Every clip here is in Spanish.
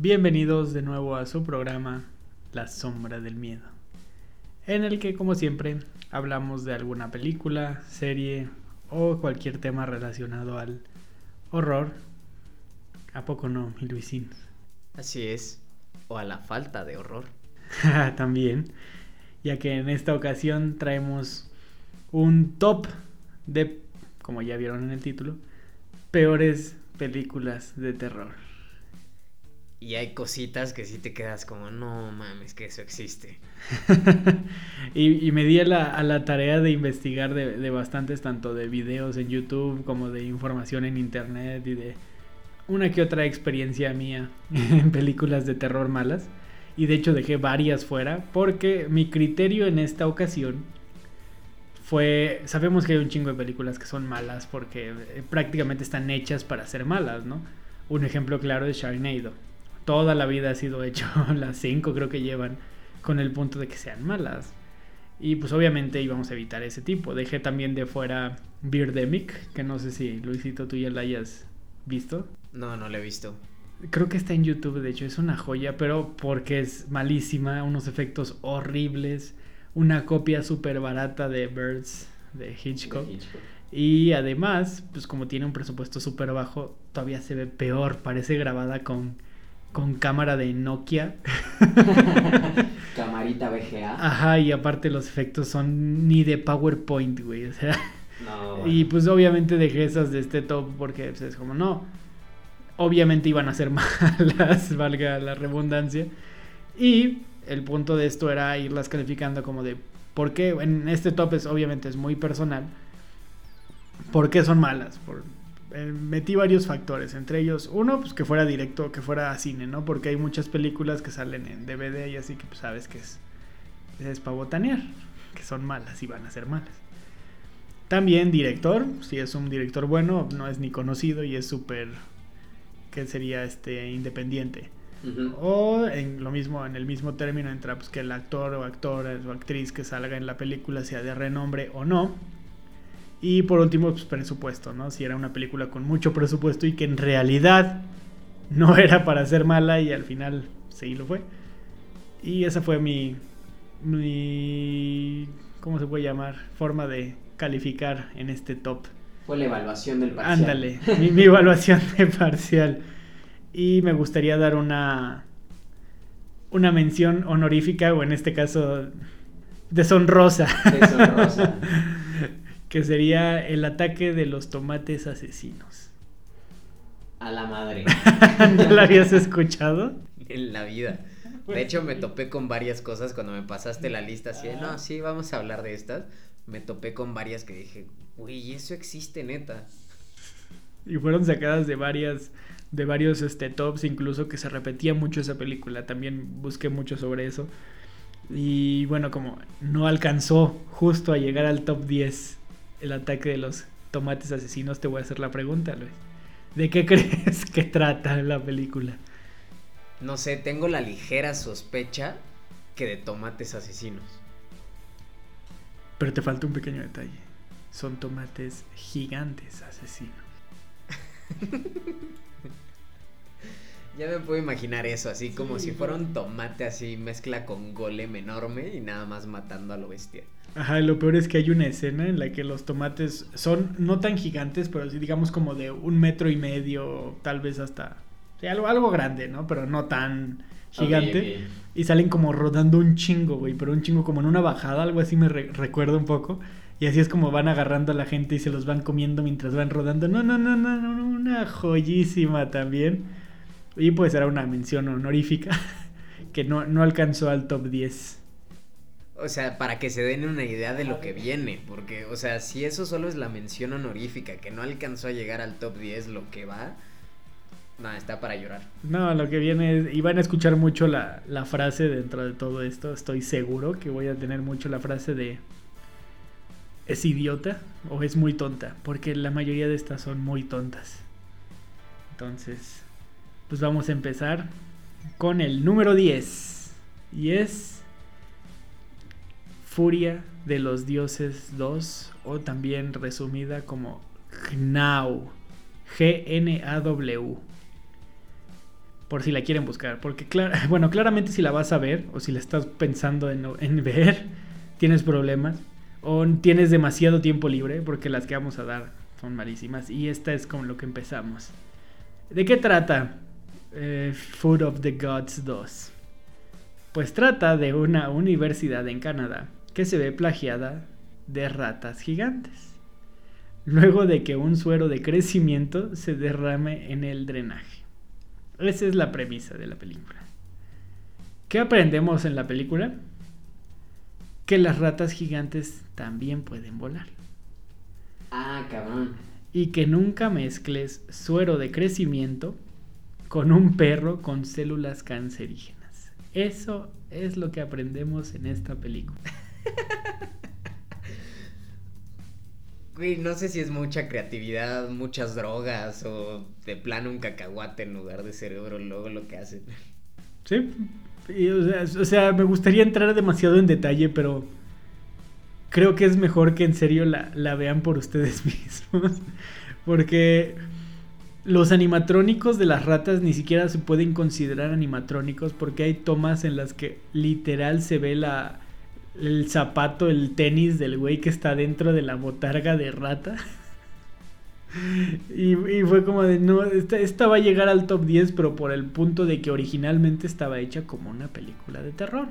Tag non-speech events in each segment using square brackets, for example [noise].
Bienvenidos de nuevo a su programa La Sombra del Miedo, en el que como siempre hablamos de alguna película, serie o cualquier tema relacionado al horror. ¿A poco no, mi Luisín? Así es, o a la falta de horror. [laughs] También, ya que en esta ocasión traemos un top de, como ya vieron en el título, peores películas de terror. Y hay cositas que sí te quedas como, no mames, que eso existe. [laughs] y, me di a la, tarea de investigar de, bastantes, tanto de videos en YouTube como de información en Internet y de una que otra experiencia mía [laughs] en películas de terror malas. Y de hecho dejé varias fuera porque mi criterio en esta ocasión fue, sabemos que hay un chingo de películas que son malas porque eh, prácticamente están hechas para ser malas, ¿no? Un ejemplo claro es Sharknado toda la vida ha sido hecho, [laughs] las cinco creo que llevan, con el punto de que sean malas. Y pues obviamente íbamos a evitar ese tipo. Dejé también de fuera Birdemic, que no sé si Luisito tú ya la hayas visto. No, no la he visto. Creo que está en YouTube, de hecho, es una joya, pero porque es malísima, unos efectos horribles, una copia súper barata de Birds de Hitchcock. Y además, pues como tiene un presupuesto súper bajo, todavía se ve peor, parece grabada con con cámara de Nokia. [laughs] Camarita VGA. Ajá, y aparte los efectos son ni de PowerPoint, güey. O sea. No, [laughs] Y pues obviamente dejé esas de este top porque pues, es como, no. Obviamente iban a ser [laughs] malas, valga la redundancia. Y el punto de esto era irlas calificando como de. ¿Por qué? En este top es obviamente es muy personal. ¿Por qué son malas? Por, eh, metí varios factores, entre ellos uno, pues que fuera directo, que fuera a cine, ¿no? Porque hay muchas películas que salen en DVD y así que pues sabes que es, es para botanear, que son malas y van a ser malas. También director, si es un director bueno, no es ni conocido y es súper, que sería este, independiente. O en lo mismo, en el mismo término entra pues, que el actor o actora o actriz que salga en la película sea de renombre o no y por último, pues presupuesto, ¿no? Si era una película con mucho presupuesto y que en realidad no [laughs] era para ser mala y al final sí lo fue. Y esa fue mi, mi ¿cómo se puede llamar? Forma de calificar en este top. Fue la evaluación del parcial. Ándale, [laughs] mi, mi evaluación de parcial. Y me gustaría dar una, una mención honorífica, o en este caso, deshonrosa. Deshonrosa. [laughs] que sería el ataque de los tomates asesinos. A la madre. [laughs] ¿Ya la habías escuchado? En la vida. De hecho, me topé con varias cosas cuando me pasaste la lista así, no, sí, vamos a hablar de estas. Me topé con varias que dije, uy, eso existe neta. Y fueron sacadas de varias, de varios este, tops, incluso que se repetía mucho esa película. También busqué mucho sobre eso. Y bueno, como no alcanzó justo a llegar al top 10 el ataque de los tomates asesinos, te voy a hacer la pregunta, Luis. ¿De qué [laughs] crees que trata la película? No sé, tengo la ligera sospecha que de tomates asesinos. Pero te falta un pequeño detalle. Son tomates gigantes asesinos. [laughs] ya me puedo imaginar eso, así como si fuera un tomate así mezcla con golem enorme y nada más matando a lo bestia. Ajá, lo peor es que hay una escena en la que los tomates son no tan gigantes, pero sí digamos como de un metro y medio, tal vez hasta... algo, algo grande, ¿no? Pero no tan gigante. Y salen como rodando un chingo, güey, pero un chingo como en una bajada, algo así me recuerda un poco. Y así es como van agarrando a la gente y se los van comiendo mientras van rodando. No, no, no, no, no, una joyísima también. Y pues era una mención honorífica [laughs] que no, no alcanzó al top 10. O sea, para que se den una idea de lo que viene, porque, o sea, si eso solo es la mención honorífica, que no alcanzó a llegar al top 10, lo que va, nada, está para llorar. No, lo que viene es, y van a escuchar mucho la, la frase dentro de todo esto, estoy seguro que voy a tener mucho la frase de, ¿es idiota o es muy tonta? Porque la mayoría de estas son muy tontas. Entonces, pues vamos a empezar con el número 10, y es... Furia de los Dioses 2 o también resumida como GNAW. G-N-A-W. Por si la quieren buscar. Porque, [laughs] bueno, claramente si la vas a ver o si la estás pensando en, ver, [laughs] tienes problemas. O tienes demasiado tiempo libre, porque las que vamos a dar son malísimas. Y esta es con lo que empezamos. ¿De qué trata eh, Food of the Gods 2? Pues trata de una universidad en Canadá que se ve plagiada de ratas gigantes. Luego de que un suero de crecimiento se derrame en el drenaje. Esa es la premisa de la película. ¿Qué aprendemos en la película? Que las ratas gigantes también pueden volar. Ah, cabrón y que nunca mezcles suero de crecimiento con un perro con células cancerígenas. Eso es lo que aprendemos en esta película. [laughs] Güey, no sé si es mucha creatividad, muchas drogas o de plano un cacahuate en lugar de cerebro luego lo que hacen. Sí, o, sea, me gustaría entrar demasiado en detalle, pero creo que es mejor que en serio la, vean por ustedes [laughs] mismos. Porque los animatrónicos de las ratas ni siquiera se pueden considerar animatrónicos porque hay tomas en las que literal se ve la, el zapato, el tenis del güey que está dentro de la botarga de rata. [laughs] Y, fue como de, no, esta, va a llegar al top 10, pero por el punto de que originalmente estaba hecha como una película de terror.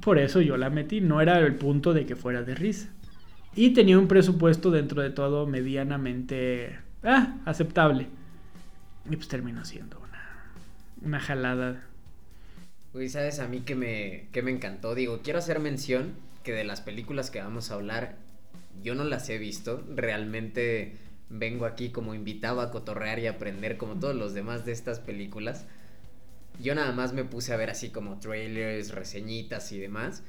Por eso yo la metí, no era el punto de que fuera de risa. Y tenía un presupuesto dentro de todo medianamente ah, aceptable. Y pues terminó siendo una, una jalada. Uy, ¿sabes a mí que me, que me encantó? Digo, quiero hacer mención que de las películas que vamos a hablar, yo no las he visto. Realmente vengo aquí como invitado a cotorrear y aprender como todos los demás de estas películas. Yo nada más me puse a ver así como trailers, reseñitas y demás.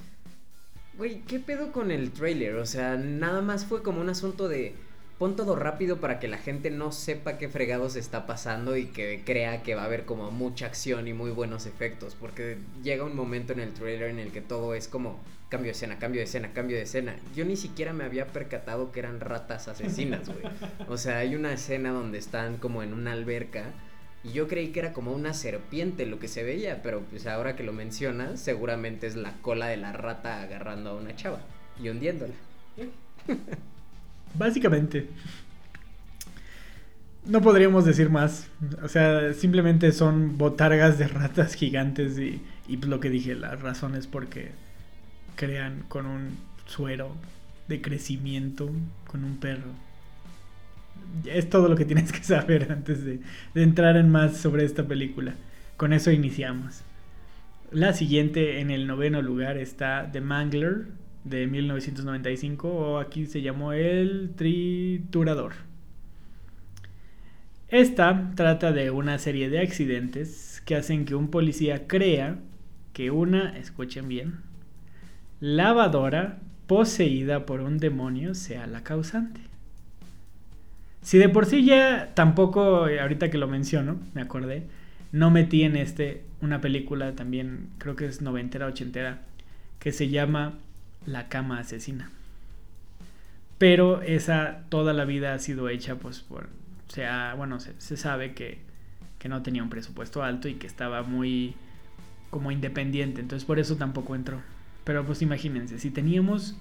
Güey, ¿qué pedo con el trailer? O sea, nada más fue como un asunto de pon todo rápido para que la gente no sepa qué fregados está pasando y que crea que va a haber como mucha acción y muy buenos efectos. Porque llega un momento en el trailer en el que todo es como cambio de escena, cambio de escena, cambio de escena. Yo ni siquiera me había percatado que eran ratas asesinas, güey. O sea, hay una escena donde están como en una alberca y yo creí que era como una serpiente lo que se veía, pero pues ahora que lo mencionas, seguramente es la cola de la rata agarrando a una chava y hundiéndola. [laughs] Básicamente. No podríamos decir más. O sea, simplemente son botargas de ratas gigantes y, y pues lo que dije, la razón es porque crean con un suero de crecimiento con un perro es todo lo que tienes que saber antes de, entrar en más sobre esta película. Con eso iniciamos. La siguiente en el noveno lugar está The Mangler de 1995 o aquí se llamó El Triturador. Esta trata de una serie de accidentes que hacen que un policía crea que una, escuchen bien, lavadora poseída por un demonio sea la causante. Si de por sí ya tampoco, eh, ahorita que lo menciono, me acordé, no metí en este una película también, creo que es noventera, ochentera, que se llama La cama asesina. Pero esa toda la vida ha sido hecha, pues, por, o sea, bueno, se, se sabe que, que no tenía un presupuesto alto y que estaba muy como independiente, entonces por eso tampoco entró. Pero pues imagínense, si teníamos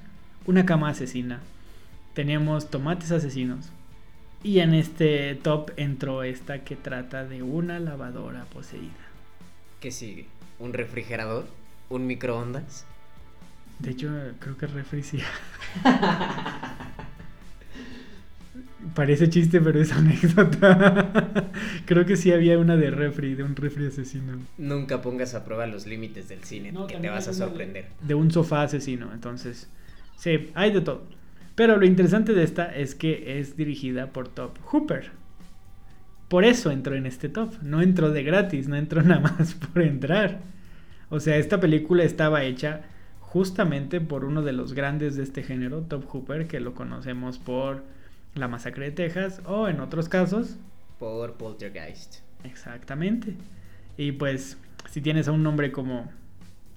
una cama asesina, teníamos tomates asesinos, y en este top entró esta que trata de una lavadora poseída. ¿Qué sigue? ¿Un refrigerador? ¿Un microondas? De hecho, creo que refri [laughs] Parece chiste, pero es anécdota. [laughs] creo que sí había una de refri, de un refri asesino. Nunca pongas a prueba los límites del cine, que te vas a sorprender. De un sofá asesino, entonces. Sí, hay de todo. Pero lo interesante de esta es que es dirigida por Top Hooper. Por eso entró en este top. No entró de gratis, no entró [laughs] nada más por entrar. O sea, esta película estaba hecha justamente por uno de los grandes de este género, Top Hooper, que lo conocemos por La Masacre de Texas o en otros casos por Poltergeist. Exactamente. Y pues si tienes a un nombre como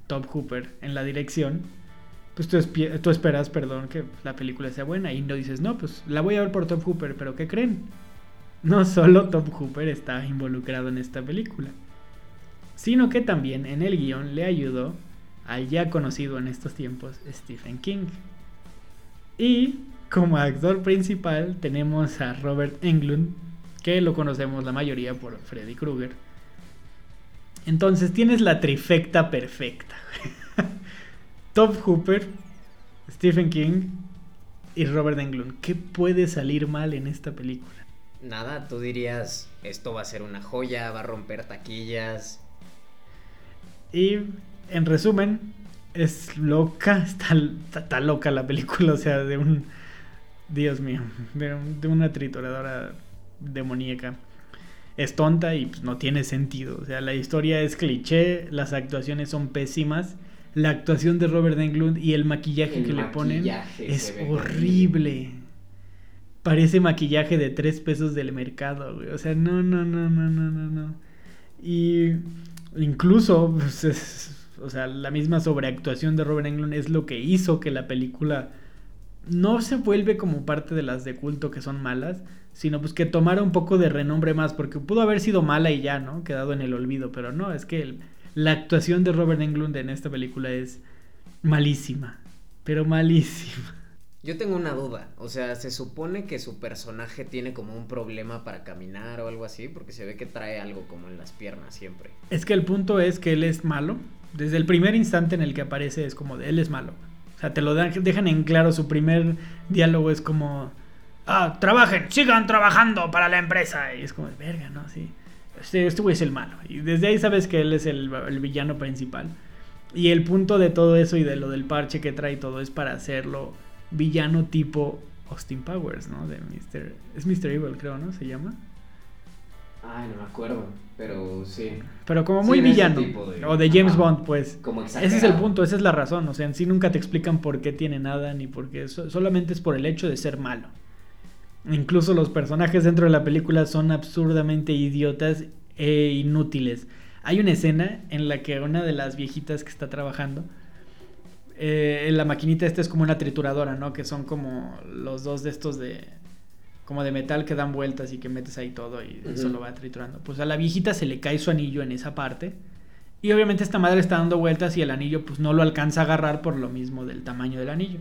Top Hooper en la dirección, pues tú, esperas, perdón, que la película sea buena y no dices, no, pues la voy a ver por Top Hooper, pero ¿qué creen? no solo Top Hooper está involucrado en esta película, sino que también en el guion le ayudó al ya conocido en estos tiempos Stephen King. Y como actor principal tenemos a Robert Englund, que lo conocemos la mayoría por Freddy Krueger. Entonces tienes la trifecta perfecta. [laughs] Top Hooper, Stephen King y Robert Englund. ¿Qué puede salir mal en esta película? Nada, tú dirías, esto va a ser una joya, va a romper taquillas. Y en resumen, es loca, [laughs] está, loca la película, o sea, de un... Dios mío, de, una trituradora demoníaca. Es tonta y pues, no tiene sentido. O sea, la historia es cliché, las actuaciones son pésimas. La actuación de Robert Englund y el maquillaje que le ponen es horrible. Parece maquillaje de tres pesos del mercado, güey. O sea, no, no, no, no, no, no, no. Y incluso, pues, o sea, la misma sobreactuación de Robert Englund es lo que hizo que la película no se vuelve como parte de las de culto que son malas, sino pues que tomara un poco de renombre más, porque pudo haber sido mala y ya, ¿no? Quedado en el olvido, pero no, es que la actuación de Robert Englund en esta película es malísima, pero malísima. Yo tengo una duda, o sea, se supone que su personaje tiene como un problema para caminar o algo así, porque se ve que trae algo como en las piernas siempre. Es que el punto es que él es malo, desde el primer instante en el que aparece es como de él es malo. O sea, te lo dejan en claro, su primer diálogo es como, ah, trabajen, sigan trabajando para la empresa. Y es como, verga, ¿no? Sí. Este, este es el malo. Y desde ahí sabes que él es el, el, villano principal. Y el punto de todo eso y de lo del parche que trae todo es para hacerlo villano tipo Austin Powers, ¿no? De Mr. Es Mr. Evil, creo, ¿no? Se llama. Ay, no me acuerdo, pero sí. Pero como muy villano. o de James Bond, pues. Como ese es el punto, esa es la razón. O sea, en sí nunca te explican por qué tiene nada, ni por qué. solamente es por el hecho de ser malo. Incluso los personajes dentro de la película son absurdamente idiotas e inútiles. Hay una escena en la que una de las viejitas que está trabajando. Eh, la maquinita esta es como una trituradora, ¿no? Que son como los dos de estos de como de metal que dan vueltas y que metes ahí todo y eso lo va triturando. Pues a la viejita se le cae su anillo en esa parte. Y obviamente esta madre está dando vueltas y el anillo pues no lo alcanza a agarrar por lo mismo del tamaño del anillo.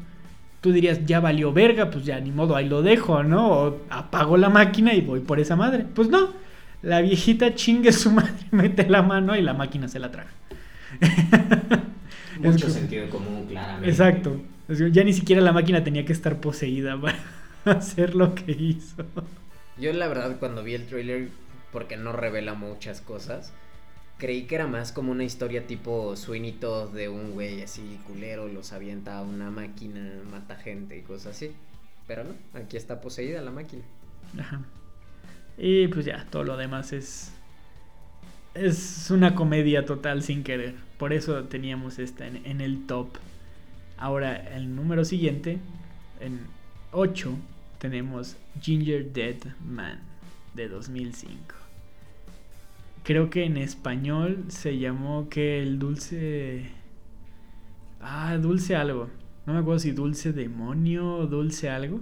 Tú dirías, ya valió verga, pues ya ni modo, ahí lo dejo, ¿no? O apago la máquina y voy por esa madre. Pues no, la viejita chingue su [laughs] madre, mete la mano y la máquina se la traga. Mucho sentido común, claramente. Exacto. Ya ni siquiera la máquina tenía que estar poseída [laughs] hacer lo que hizo. Yo la verdad cuando vi el trailer, porque no revela muchas cosas, creí que era más como una historia tipo Sweeney de un güey así culero, los avienta a una máquina, mata gente y cosas así. Pero no, aquí está poseída la máquina. Ajá. Y pues ya, todo lo demás es. Es una comedia total sin querer. Por eso teníamos esta en, en el top. Ahora, el número siguiente, en 8, tenemos Ginger Dead Man de 2005. Creo que en español se llamó que el dulce... Ah, dulce algo. No me acuerdo si dulce demonio o dulce algo.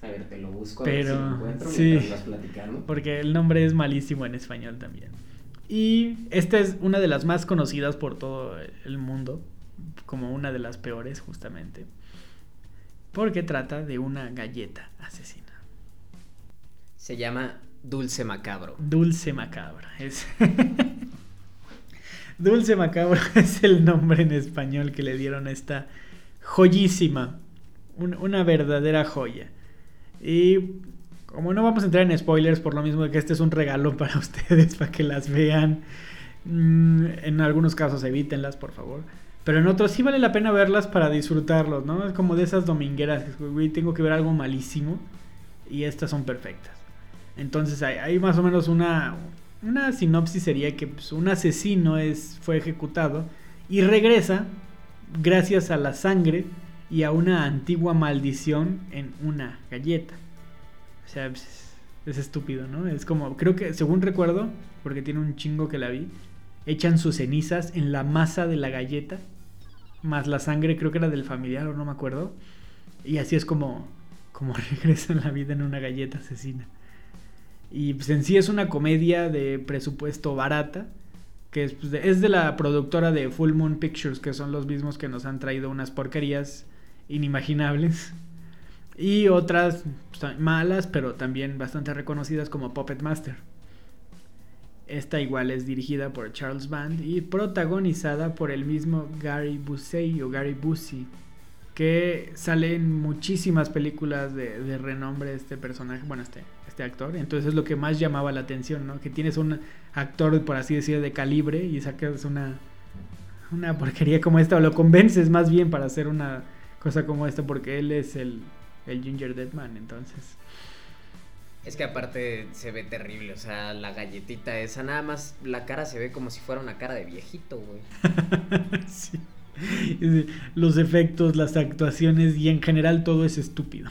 A ver, te lo busco Pero, a ver si sí, Porque el nombre es malísimo en español también. Y esta es una de las más conocidas por todo el mundo, como una de las peores justamente porque trata de una galleta asesina. Se llama Dulce Macabro. Dulce Macabro. Es... [laughs] Dulce Macabro [laughs] es el nombre en español que le dieron a esta joyísima, una verdadera joya. Y como no vamos a entrar en spoilers, por lo mismo que este es un regalo [laughs] para ustedes, para que las vean, mm, en algunos casos evítenlas, por favor. Pero en otros sí vale la pena verlas para disfrutarlos, ¿no? Es como de esas domingueras, güey, tengo que ver algo malísimo y estas son perfectas. Entonces hay, más o menos una, una sinopsis sería que pues, un asesino es, fue ejecutado y regresa gracias a la sangre y a una antigua maldición en una galleta. O sea, pues, es estúpido, ¿no? Es como, creo que, según recuerdo, porque tiene un chingo que la vi, echan sus cenizas en la masa de la galleta, más la sangre, creo que era del familiar o no me acuerdo, y así es como, como [laughs] regresan la vida en una galleta asesina. Y pues en sí es una comedia de presupuesto barata, que es, pues, de, es de la productora de Full Moon Pictures, que son los mismos que nos han traído unas porquerías inimaginables. Y otras pues, malas, pero también bastante reconocidas como Puppet Master. Esta igual es dirigida por Charles Band y protagonizada por el mismo Gary Busey o Gary Busey, que sale en muchísimas películas de, renombre este personaje, bueno, este, este actor. Entonces es lo que más llamaba la atención, ¿no? Que tienes un actor, por así decir, de calibre y sacas una, una porquería como esta, o lo convences más bien para hacer una cosa como esta, porque él es el, el Ginger Deadman, entonces... Es que aparte se ve terrible, o sea, la galletita esa, nada más la cara se ve como si fuera una cara de viejito, güey. [laughs] sí. Los efectos, las actuaciones y en general todo es estúpido.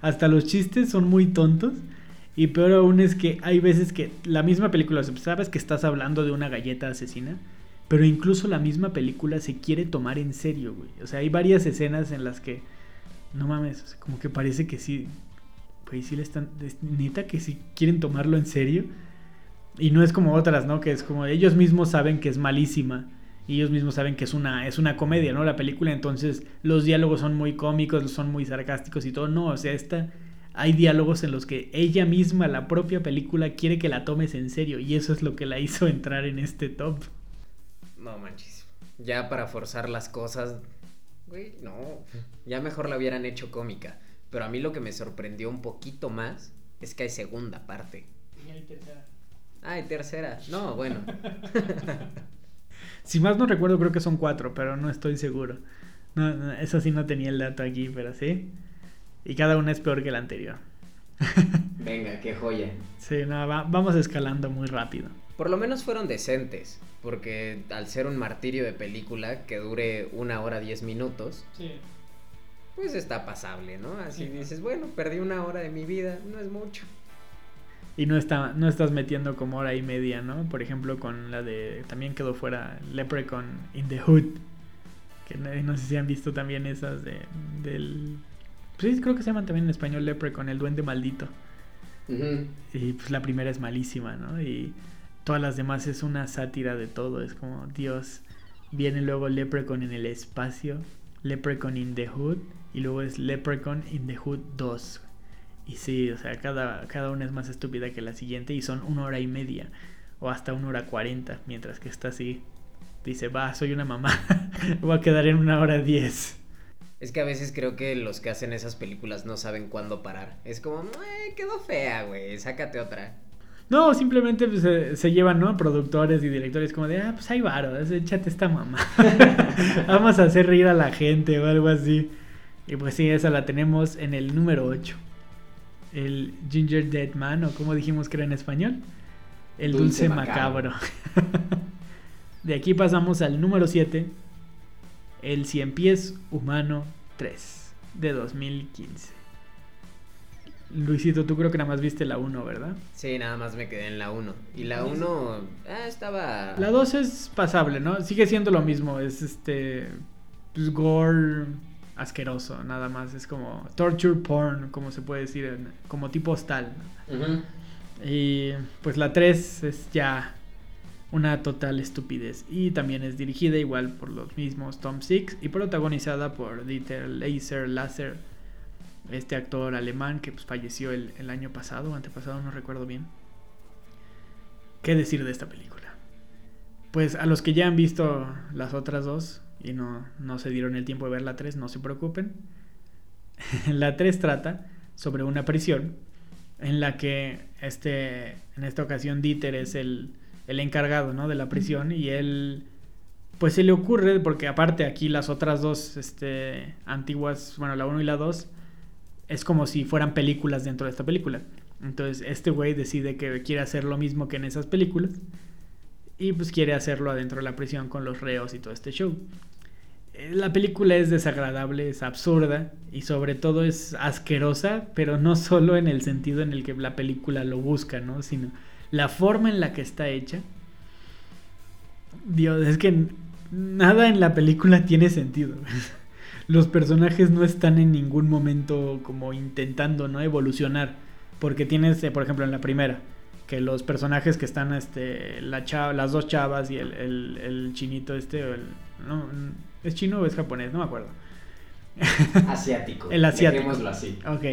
Hasta los chistes son muy tontos. Y peor aún es que hay veces que la misma película, sabes que estás hablando de una galleta asesina, pero incluso la misma película se quiere tomar en serio, güey. O sea, hay varias escenas en las que, no mames, como que parece que sí, pues sí le están, neta que sí quieren tomarlo en serio. Y no es como otras, ¿no? Que es como ellos mismos saben que es malísima. Y ellos mismos saben que es una, es una comedia, ¿no? La película, entonces los diálogos son muy cómicos, son muy sarcásticos y todo. No, o sea, esta, hay diálogos en los que ella misma, la propia película, quiere que la tomes en serio. Y eso es lo que la hizo entrar en este top. No manches. Ya para forzar las cosas, güey, no. Ya mejor la hubieran hecho cómica. Pero a mí lo que me sorprendió un poquito más es que hay segunda parte. Y hay tercera. Ah, hay tercera. No, bueno. [laughs] si más no recuerdo, creo que son cuatro, pero no estoy seguro. No, eso sí no tenía el dato aquí, pero sí. Y cada una es peor que la anterior. [laughs] Venga, qué joya. Sí, no, vamos escalando muy rápido. Por lo menos fueron decentes, porque al ser un martirio de película que dure una hora diez minutos, sí pues está pasable, ¿no? Así dices, bueno, perdí una hora de mi vida, no es mucho. Y no, está, no estás metiendo como hora y media, ¿no? Por ejemplo, con la de. También quedó fuera Leprechaun in the Hood. Que no, sé si han visto también esas de, del. Pues sí, creo que se llaman también en español Leprechaun, el duende maldito. Y pues la primera es malísima, ¿no? Y todas las demás es una sátira de todo. Es como, Dios, viene luego Leprechaun en el espacio, Leprechaun in the Hood y luego es Leprechaun in the Hood 2. Y sí, o sea, cada, cada una es más estúpida que la siguiente y son una hora y media o hasta una hora cuarenta, mientras que esta sí dice, va, soy una mamá, [laughs] voy a quedar en una hora diez. Es que a veces creo que los que hacen esas películas no saben cuándo parar. Es como, quedó fea, güey, sácate otra. No, simplemente pues, se, llevan, ¿no? Productores y directores como de, ah, pues hay varo, échate esta mamá. [laughs] Vamos a hacer reír a la gente o algo así. Y pues sí, esa la tenemos en el número 8. El Ginger Dead Man, o como dijimos que era en español. El dulce, macabro. [laughs] de aquí pasamos al número 7. El Cien Pies Humano 3 de 2015. Luisito, tú creo que nada más viste la 1, ¿verdad? Sí, nada más me quedé en la 1. Y la 1 ah, estaba... La 2 es pasable, ¿no? Sigue siendo lo mismo, es este... Pues gore asqueroso, nada más. Es como torture porn, como se puede decir, como tipo hostal. Y pues la 3 es ya una total estupidez. Y también es dirigida igual por los mismos Tom Six y protagonizada por Dieter Laser Lasser, este actor alemán que pues, falleció el, el año pasado, antepasado, no recuerdo bien. ¿Qué decir de esta película? Pues a los que ya han visto las otras dos, y no, no se dieron el tiempo de ver la 3, no se preocupen. [laughs] la 3 trata sobre una prisión en la que este, en esta ocasión Dieter es el, el encargado ¿no? de la prisión y él pues se le ocurre, porque aparte aquí las otras dos este, antiguas, bueno, la 1 y la 2, es como si fueran películas dentro de esta película. Entonces este güey decide que quiere hacer lo mismo que en esas películas y pues quiere hacerlo adentro de la prisión con los reos y todo este show. La película es desagradable, es absurda y sobre todo es asquerosa, pero no solo en el sentido en el que la película lo busca, ¿no? Sino la forma en la que está hecha. Dios, es que nada en la película tiene sentido. [laughs] Los personajes no están en ningún momento como intentando, ¿no? Evolucionar. Porque tienes, eh, por ejemplo, en la primera, que los personajes que están, este, las dos chavas y el, chinito este, no, ¿es chino o es japonés? No me acuerdo. [laughs] Asiático. el asiático. así. Ok.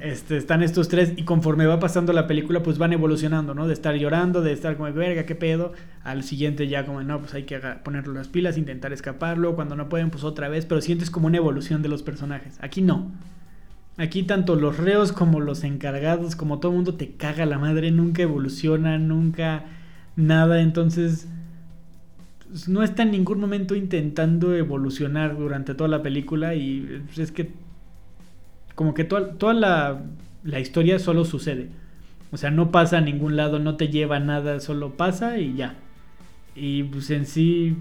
Este, están estos tres y conforme va pasando la película, pues van evolucionando, ¿no? De estar llorando, de estar como, verga, qué pedo. Al siguiente ya como, no, pues hay que ponerle las pilas, intentar escaparlo. Cuando no pueden, pues otra vez. Pero sientes como una evolución de los personajes. Aquí no. Aquí tanto los reos como los encargados, como todo el mundo te caga la madre, nunca evoluciona, nunca nada. Entonces no está en ningún momento intentando evolucionar durante toda la película y pues, es que como que toda, toda la, la, historia solo sucede. O sea, no pasa a ningún lado, no te lleva a nada, solo pasa y ya. Y pues en sí,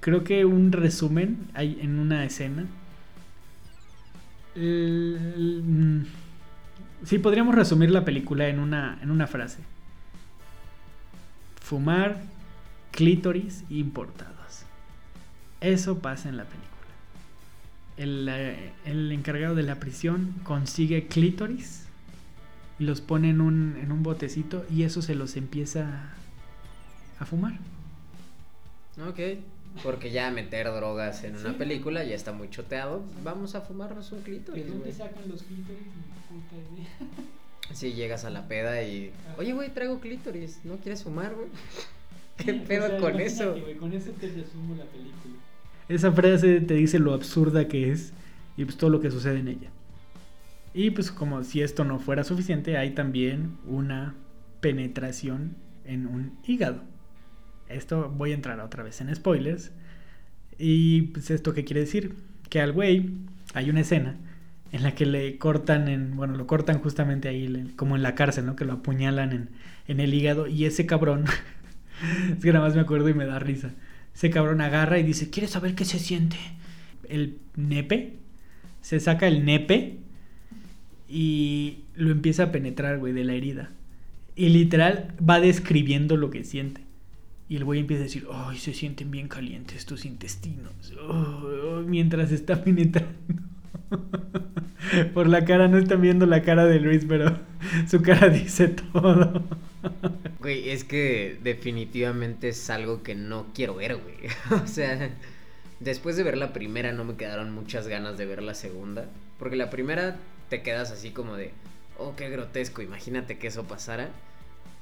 creo que un resumen hay en una escena. Mm, sí, podríamos resumir la película en una, en una frase. Fumar, clítoris importados. Eso pasa en la película. Eh, el, encargado de la prisión consigue clítoris y los pone en un, en un botecito y eso se los empieza a fumar. Ok, porque ya meter drogas en una película ya está muy choteado. Vamos a fumarnos un clítoris. dónde sacan los clítoris? Si llegas a la peda y. Oye, güey, traigo clítoris. ¿No quieres fumar, güey? [laughs] ¿Qué pedo con eso? con eso te resumo la película. Esa frase te dice lo absurda que es y pues todo lo que sucede en ella. Y pues como si esto no fuera suficiente, hay también una penetración en un hígado. Esto voy a entrar otra vez en spoilers. Y pues esto qué quiere decir? Que al güey hay una escena en la que le cortan en, bueno, lo cortan justamente ahí como en la cárcel, ¿no? Que lo apuñalan en, en el hígado y ese cabrón [laughs] es que nada más me acuerdo y me da risa. Ese cabrón agarra y dice, ¿quieres saber qué se siente? El nepe. Se saca el nepe y lo empieza a penetrar, güey, de la herida. Y literal va describiendo lo que siente. Y el güey empieza a decir, ay, se sienten bien calientes tus intestinos. mientras está penetrando. [laughs] Por la cara, no están viendo la cara de Luis, pero su cara dice todo. [laughs] Güey, es que definitivamente es algo que no quiero ver, güey. [laughs] o sea, después de ver la primera no me quedaron muchas ganas de ver la segunda. Porque la primera te quedas así como de, oh, qué grotesco, imagínate que eso pasara.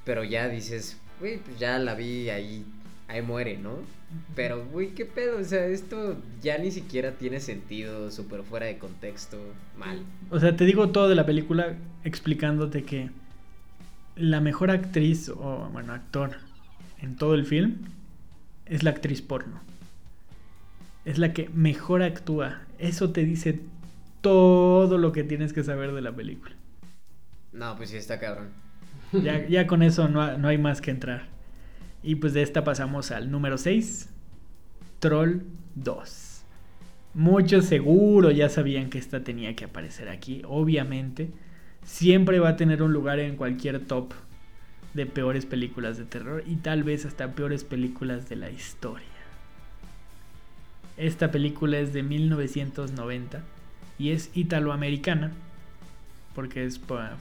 Pero ya dices, güey, pues ya la vi ahí, ahí muere, ¿no? Pero, güey, qué pedo, o sea, esto ya ni siquiera tiene sentido, súper fuera de contexto, mal. O sea, te digo todo de la película explicándote que la mejor actriz o, bueno, actor en todo el film es la actriz porno. Es la que mejor actúa. Eso te dice todo lo que tienes que saber de la película. No, pues sí está cabrón. Ya, ya con eso no, no hay más que entrar. Y pues de esta pasamos al número 6, Troll 2. Muchos seguro ya sabían que esta tenía que aparecer aquí, obviamente siempre va a tener un lugar en cualquier top de peores películas de terror y tal vez hasta peores películas de la historia. Esta película es de 1990 y es italoamericana porque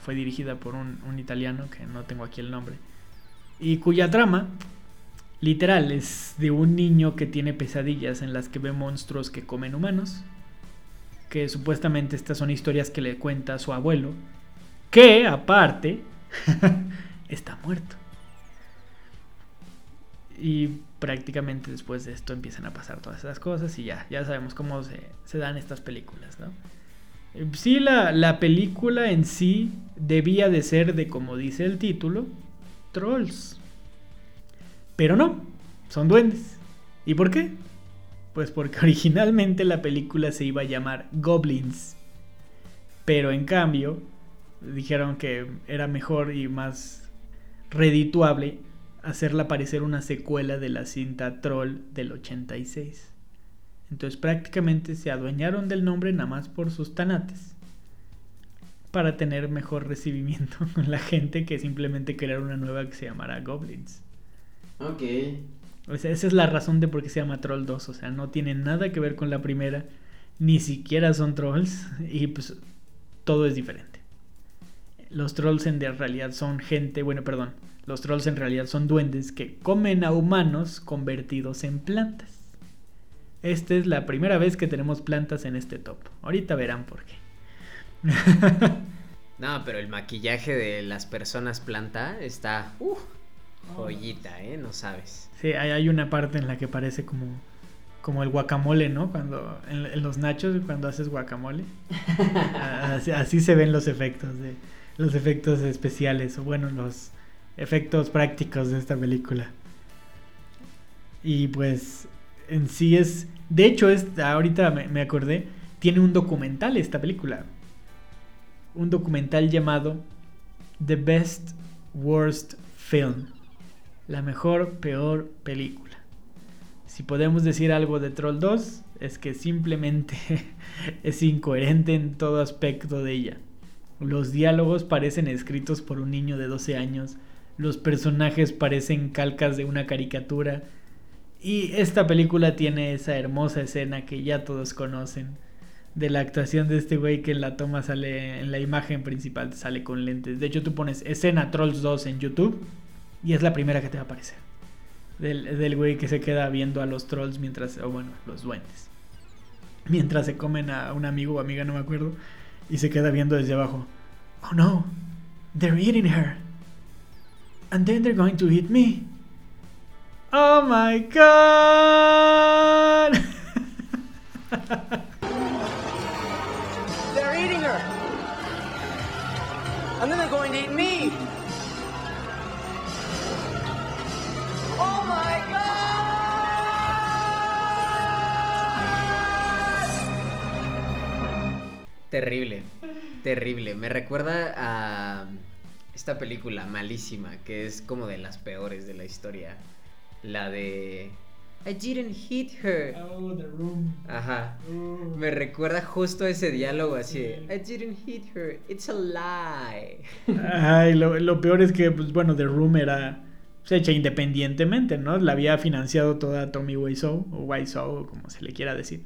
fue dirigida por un, un italiano que no tengo aquí el nombre y cuya trama literal es de un niño que tiene pesadillas en las que ve monstruos que comen humanos que supuestamente estas son historias que le cuenta su abuelo que aparte [laughs] está muerto. Y prácticamente después de esto empiezan a pasar todas esas cosas y ya, ya sabemos cómo se, dan estas películas, ¿no? Sí, la, la, película en sí debía de ser de, como dice el título, trolls. Pero no, son duendes. ¿Y por qué? Pues porque [laughs] originalmente la película se iba a llamar Goblins. Pero en cambio, dijeron que era mejor y más redituable hacerla parecer una secuela de la cinta Troll del 86. Entonces prácticamente se adueñaron del nombre nada más por sus tanates. Para tener mejor recibimiento [laughs] con la gente que simplemente crear una nueva que se llamara Goblins. Ok. O sea, esa es la razón de por qué se llama Troll 2. O sea, no tiene nada que ver con la primera. Ni siquiera son trolls. Y pues todo es diferente. Los trolls en realidad son gente, bueno, perdón, los trolls en realidad son duendes que comen a humanos convertidos en plantas. Esta es la primera vez que tenemos plantas en este top. Ahorita verán por qué. [laughs] no, pero el maquillaje de las personas planta está... Uh, joyita, ¿eh? No sabes. Sí, hay, una parte en la que parece como, como el guacamole, ¿no? Cuando en, los nachos, cuando haces guacamole. [laughs] así, se ven los efectos de los efectos especiales o bueno, los efectos prácticos de esta película. Y pues en sí es, de hecho es, ahorita me, me acordé, tiene un documental esta película. Un documental llamado The Best Worst Film. La mejor, peor película. Si podemos decir algo de Troll 2, es que simplemente [laughs] es incoherente en todo aspecto de ella. Los diálogos parecen escritos por un niño de 12 años, los personajes parecen calcas de una caricatura, y esta película tiene esa hermosa escena que ya todos conocen, de la actuación de este güey que en la toma sale, en la imagen principal sale con lentes. De hecho, tú pones escena Trolls 2 en YouTube y es la primera que te va a aparecer. Del, del güey que se queda viendo a los trolls mientras, bueno, los duendes. Mientras se comen a un amigo o amiga, no me acuerdo y se queda viendo desde abajo. Oh no, they're eating her. And then they're going to eat me. Oh my god. they're eating her. And then they're going to eat me. Terrible, terrible. Me recuerda a esta película malísima, que es como de las peores de la historia. La de... I didn't hit her. Oh, the room. Ajá. Oh. Me recuerda justo ese diálogo así. I didn't hit her. It's a lie. Ay, lo, peor es que, pues bueno, The Room era pues, hecha independientemente, ¿no? La había financiado toda Tommy Wiseau, o Wiseau, como se le quiera decir.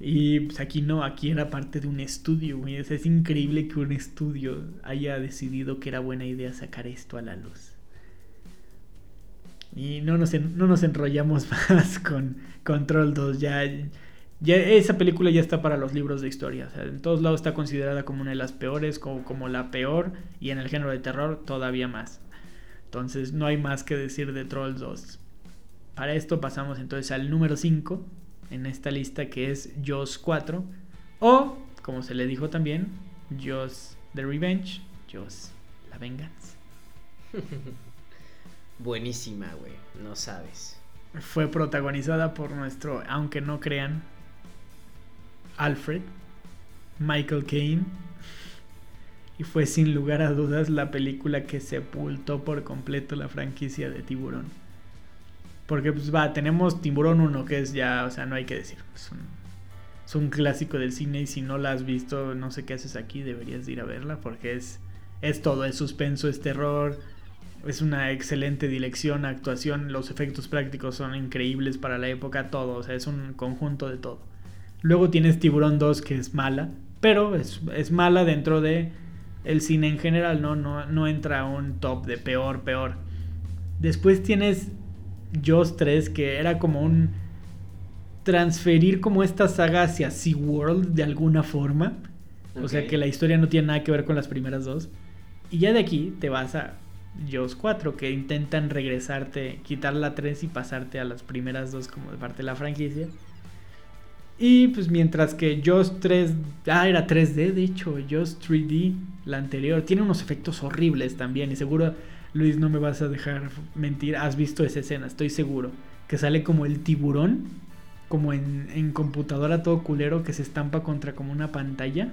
Y pues aquí no, aquí era parte de un estudio, Es, increíble que un estudio haya decidido que era buena idea sacar esto a la luz. Y no nos, no nos enrollamos [laughs] más con Control 2. Ya, ya esa película ya está para los libros de historia. en todos lados está considerada como una de las peores, como, como la peor. Y en el género de terror todavía más. Entonces no hay más que decir de Trolls 2. Para esto pasamos entonces al número 5 en esta lista que es Jaws 4 o, como se le dijo también, Jaws The Revenge, Jaws La Venganza. [laughs] Buenísima, güey, no sabes. Fue protagonizada por nuestro, aunque no crean, Alfred, Michael Caine, y fue sin lugar a dudas la película que sepultó por completo la franquicia de Tiburón. Porque pues va, tenemos Tiburón 1, que es ya, o sea, no hay que decir. Es un, clásico del cine y si no la has visto, no sé qué haces aquí, deberías ir a verla porque es, es todo, es suspenso, es terror, es una excelente dirección, actuación, los efectos prácticos son increíbles para la época, todo, o sea, es un conjunto de todo. Luego tienes Tiburón 2 que es mala, pero es, es mala dentro de el cine en general, ¿no? No, no entra a un top de peor, peor. Después tienes Jaws 3, que era como un transferir como esta saga hacia SeaWorld de alguna forma. O sea que la historia no tiene nada que ver con las primeras dos. Y ya de aquí te vas a Jaws 4, que intentan regresarte, quitar la 3 y pasarte a las primeras dos como de parte de la franquicia. Y pues mientras que Jaws 3, ah, era 3D de hecho, Jaws 3D, la anterior, tiene unos efectos horribles también y seguro Luis, no me vas a dejar mentir, has visto esa escena, estoy seguro. Que sale como el tiburón, como en, computadora todo culero, que se estampa contra como una pantalla.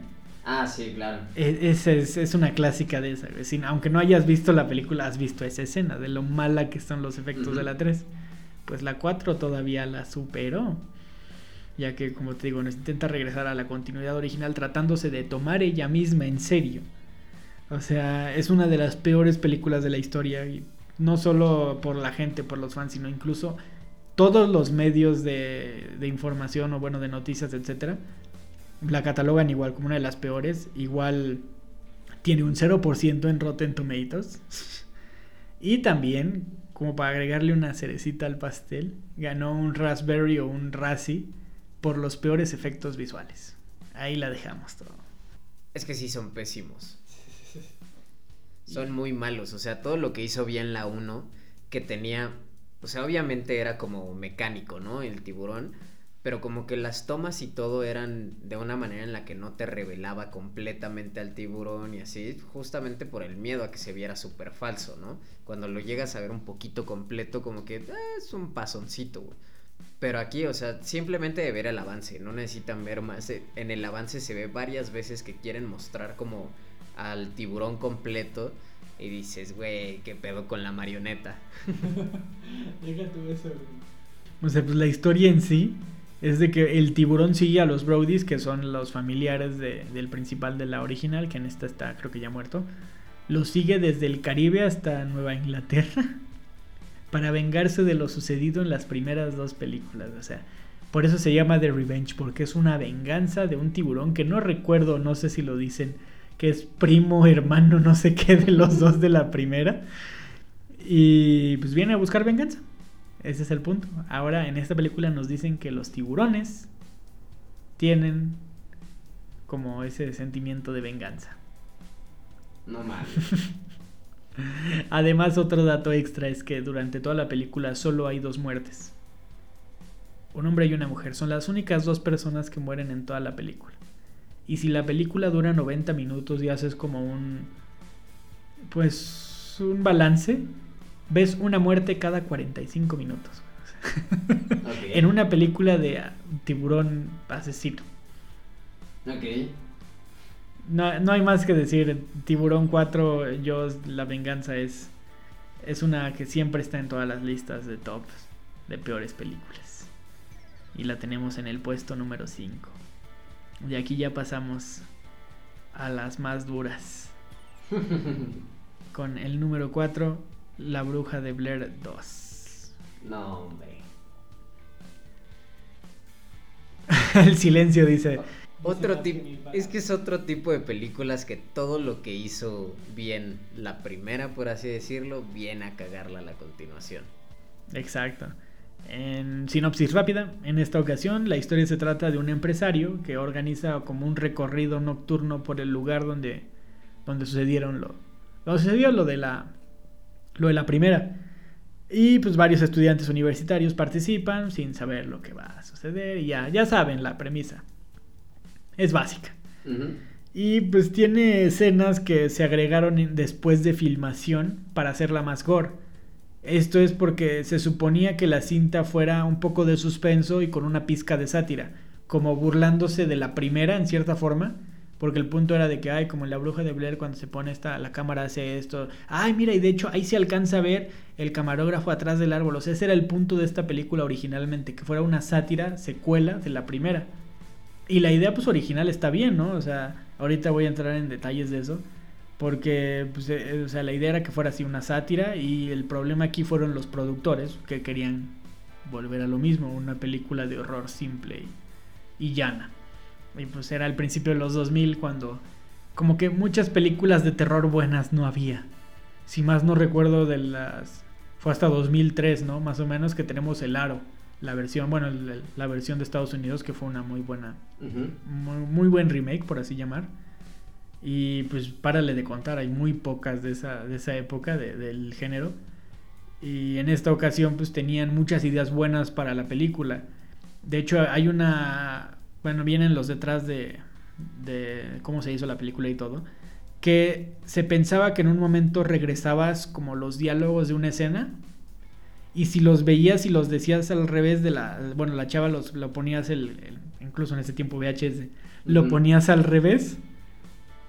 Ah, sí, claro. E, esa es, una clásica de esa. aunque no hayas visto la película, has visto esa escena de lo mala que son los efectos de la 3. Pues la 4 todavía la superó. Ya que, como te digo, intenta regresar a la continuidad original tratándose de tomar ella misma en serio o sea, es una de las peores películas de la historia. No solo por la gente, por los fans, sino incluso todos los medios de, de información o bueno, de noticias, etcétera, la catalogan igual como una de las peores. Igual tiene un 0% en Rotten Tomatoes. Y también, como para agregarle una cerecita al pastel, ganó un Raspberry o un Razzie por los peores efectos visuales. Ahí la dejamos todo. Es que sí son pésimos. Son muy malos. O sea, todo lo que hizo bien la 1, que tenía. O sea, obviamente era como mecánico, ¿no? El tiburón pero como que las tomas y todo eran de una manera en la que no te revelaba completamente al tiburón y así, justamente por el miedo a que se viera súper falso, ¿no? Cuando lo llegas a ver un poquito completo, como que ah, es un pasoncito, güey. Pero aquí, o sea, simplemente de ver el avance, no necesitan ver más. En el avance se ve varias veces que quieren mostrar como al tiburón completo y dices, güey, qué pedo con la marioneta. [laughs] Deja tú eso, güey. O sea, pues la historia en sí es de que el tiburón sigue a los Brodies, que son los familiares del principal de la original, que en esta está creo que ya muerto. Los sigue desde el Caribe hasta Nueva Inglaterra [laughs] para vengarse de lo sucedido en las primeras dos películas. O sea, por eso se llama The Revenge, porque es una venganza de un tiburón que no recuerdo, no sé si lo dicen, que es primo, hermano, no sé qué de los dos de la primera. Y pues viene a buscar venganza. Ese es el punto. Ahora en esta película nos dicen que los tiburones tienen como ese sentimiento de venganza. No mal. [laughs] Además, otro dato extra es que durante toda la película solo hay dos muertes. Un hombre y una mujer son las únicas dos personas que mueren en toda la película. Y si la película dura 90 minutos y haces como un pues un balance, ves una muerte cada 45 minutos. [laughs] en una película de tiburón asesino. Ok. No, no, hay más que decir. Tiburón 4, yo, La Venganza es, es una que siempre está en todas las listas de top de peores películas. Y la tenemos en el puesto número 5. De aquí ya pasamos a las más duras. [laughs] Con el número 4, la bruja de Blair 2. No, hombre. [laughs] El silencio dice. Otro tipo, es que es otro tipo de películas que todo lo que hizo bien la primera, por así decirlo, viene a cagarla a la continuación. Exacto. En sinopsis rápida, en esta ocasión la historia se trata de un empresario que organiza como un recorrido nocturno por el lugar donde, donde sucedieron lo, lo sucedió lo de la lo de la primera. Y pues varios estudiantes universitarios participan sin saber lo que va a suceder y ya, ya saben la premisa. Es básica. Y pues tiene escenas que se agregaron después de filmación para hacerla más gore. Esto es porque se suponía que la cinta fuera un poco de suspenso y con una pizca de sátira, como burlándose de la primera en cierta forma porque el punto era de que, ay, como en la bruja de Blair, cuando se pone esta, la cámara hace esto. Ay, mira, y de hecho ahí se alcanza a ver el camarógrafo atrás del árbol. O sea, ese era el punto de esta película originalmente, que fuera una sátira, secuela de la primera. Y la idea, pues, original está bien, ¿no? O sea, ahorita voy a entrar en detalles de eso. Porque, pues, eh, o sea, la idea era que fuera así una sátira. Y el problema aquí fueron los productores que querían volver a lo mismo, una película de horror simple y llana. Y pues era el principio de los 2000 cuando como que muchas películas de terror buenas no había. Si más no recuerdo de las... Fue hasta 2003, ¿no? Más o menos que tenemos El Aro. La versión, bueno, la versión de Estados Unidos que fue una muy buena... muy, buen remake, por así llamar. Y pues párale de contar, hay muy pocas de esa, de esa época del género. Y en esta ocasión pues tenían muchas ideas buenas para la película. De hecho hay una bueno, vienen los detrás de, de cómo se hizo la película y todo, que se pensaba que en un momento regresabas como los diálogos de una escena y si los veías y los decías al revés de la, bueno, la chava los, lo ponías el, incluso en ese tiempo VHS, lo ponías al revés,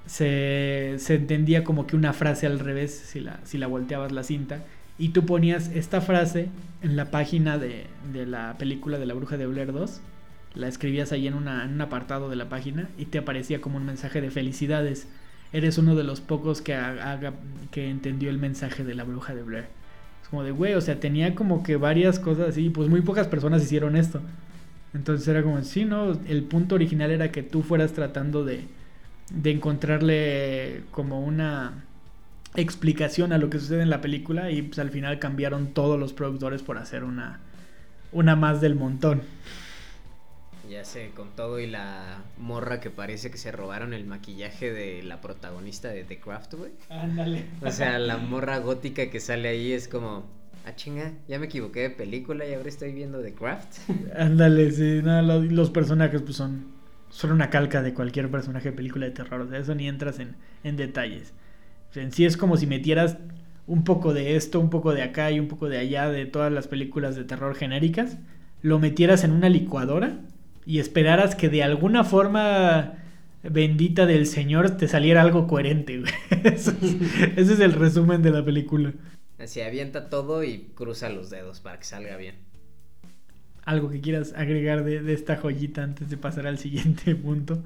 se, se, entendía como que una frase al revés si la, si la volteabas la cinta y tú ponías esta frase en la página de, de la película de la bruja de Blair 2 la escribías ahí en, un apartado de la página y te aparecía como un mensaje de felicidades. Eres uno de los pocos que, haga, que entendió el mensaje de la bruja de Blair. Es como de, güey, o sea, tenía como que varias cosas así, pues muy pocas personas hicieron esto. Entonces era como, sí, ¿no? El punto original era que tú fueras tratando de, de encontrarle como una explicación a lo que sucede en la película y pues al final cambiaron todos los productores por hacer una, una más del montón. Ya sé, con todo y la morra que parece que se robaron el maquillaje de la protagonista de The Craft, güey. Ándale. O sea, la morra gótica que sale ahí es como, ah, chinga, ya me equivoqué de película y ahora estoy viendo The Craft. Ándale, sí, no, los, personajes pues son, son una calca de cualquier personaje de película de terror, o sea, eso ni entras en, en detalles. En sí es como si metieras un poco de esto, un poco de acá y un poco de allá de todas las películas de terror genéricas, lo metieras en una licuadora y esperaras que de alguna forma bendita del Señor te saliera algo coherente. [laughs] ese es el resumen de la película. Así avienta todo y cruza los dedos para que salga bien. ¿Algo que quieras agregar de, de esta joyita antes de pasar al siguiente [laughs] punto?